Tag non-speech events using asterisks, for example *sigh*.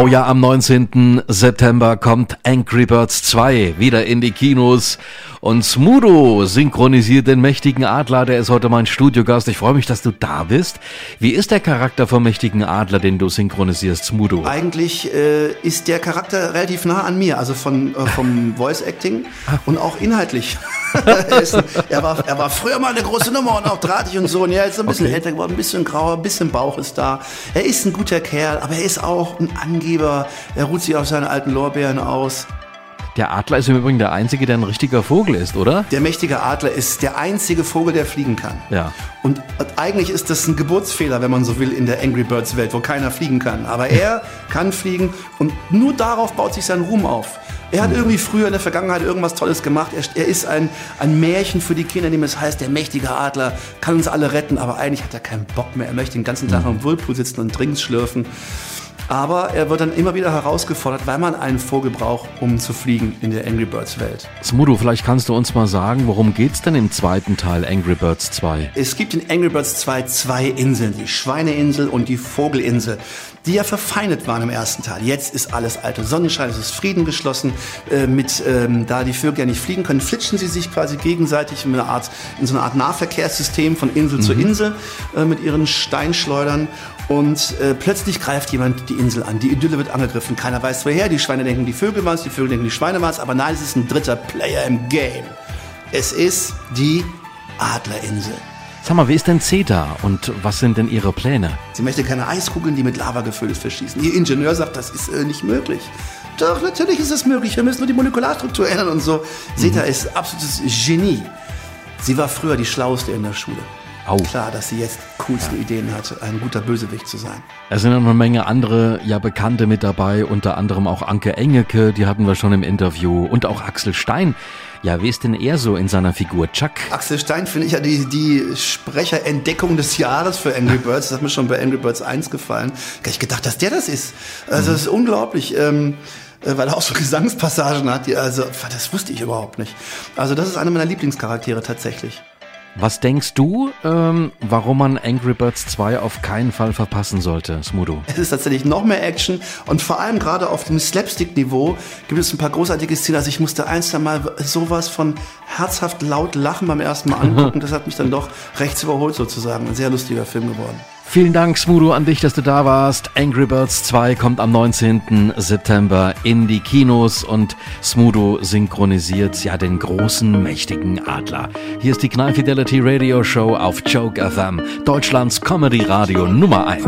Oh ja, am 19. September kommt Angry Birds 2 wieder in die Kinos. Und Smudo synchronisiert den mächtigen Adler, der ist heute mein Studiogast. Ich freue mich, dass du da bist. Wie ist der Charakter vom mächtigen Adler, den du synchronisierst, Smudo? Eigentlich äh, ist der Charakter relativ nah an mir, also von, äh, vom *laughs* Voice Acting und auch inhaltlich. *laughs* er, war, er war früher mal eine große Nummer und auch drahtig und so. Und er ist ein bisschen okay. älter geworden, ein bisschen grauer, ein bisschen Bauch ist da. Er ist ein guter Kerl, aber er ist auch ein Angeber. Er ruht sich auf seine alten Lorbeeren aus. Der Adler ist im Übrigen der einzige, der ein richtiger Vogel ist, oder? Der mächtige Adler ist der einzige Vogel, der fliegen kann. Ja. Und eigentlich ist das ein Geburtsfehler, wenn man so will, in der Angry Birds Welt, wo keiner fliegen kann. Aber er *laughs* kann fliegen und nur darauf baut sich sein Ruhm auf. Er hat irgendwie früher in der Vergangenheit irgendwas Tolles gemacht. Er, er, ist ein, ein Märchen für die Kinder, dem es heißt, der mächtige Adler kann uns alle retten. Aber eigentlich hat er keinen Bock mehr. Er möchte den ganzen Tag hm. am Whirlpool sitzen und Drinks schlürfen. Aber er wird dann immer wieder herausgefordert, weil man einen Vogel braucht, um zu fliegen in der Angry Birds Welt. Smudo, vielleicht kannst du uns mal sagen, worum geht's denn im zweiten Teil Angry Birds 2? Es gibt in Angry Birds 2 zwei Inseln, die Schweineinsel und die Vogelinsel, die ja verfeindet waren im ersten Teil. Jetzt ist alles alte Sonnenschein, es ist Frieden geschlossen. Äh, mit, ähm, da die Vögel ja nicht fliegen können, flitschen sie sich quasi gegenseitig in, Art, in so einer Art Nahverkehrssystem von Insel mhm. zu Insel äh, mit ihren Steinschleudern. Und äh, plötzlich greift jemand die Insel an. Die Idylle wird angegriffen. Keiner weiß woher. Die Schweine denken, die Vögel waren es, die Vögel denken, die Schweine waren es. Aber nein, es ist ein dritter Player im Game. Es ist die Adlerinsel. Sag mal, wie ist denn CETA und was sind denn Ihre Pläne? Sie möchte keine Eiskugeln, die mit Lava gefüllt ist, verschießen. Ihr Ingenieur sagt, das ist äh, nicht möglich. Doch, natürlich ist es möglich. Wir müssen nur die Molekularstruktur ändern und so. Mhm. CETA ist absolutes Genie. Sie war früher die Schlauste in der Schule. Au. Klar, dass sie jetzt coolste ja. Ideen hat, ein guter Bösewicht zu sein. Es sind noch eine Menge andere, ja, Bekannte mit dabei, unter anderem auch Anke Engeke, die hatten wir schon im Interview, und auch Axel Stein. Ja, wie ist denn er so in seiner Figur Chuck? Axel Stein finde ich ja die, die Sprecherentdeckung des Jahres für Angry Birds. Das hat mir schon bei Angry Birds 1 gefallen. Gar nicht gedacht, dass der das ist. Also, das ist unglaublich. Ähm, äh, weil er auch so Gesangspassagen hat, die, also, das wusste ich überhaupt nicht. Also, das ist einer meiner Lieblingscharaktere tatsächlich. Was denkst du, ähm, warum man Angry Birds 2 auf keinen Fall verpassen sollte, Smudo? Es ist tatsächlich noch mehr Action und vor allem gerade auf dem Slapstick-Niveau gibt es ein paar großartige Szenen. Also ich musste ein, zwei Mal sowas von herzhaft laut lachen beim ersten Mal angucken. *laughs* das hat mich dann doch rechts überholt sozusagen. Ein sehr lustiger Film geworden. Vielen Dank, Smudo, an dich, dass du da warst. Angry Birds 2 kommt am 19. September in die Kinos und Smudo synchronisiert ja den großen, mächtigen Adler. Hier ist die Knall Fidelity Radio Show auf Joke FM, Deutschlands Comedy Radio Nummer 1.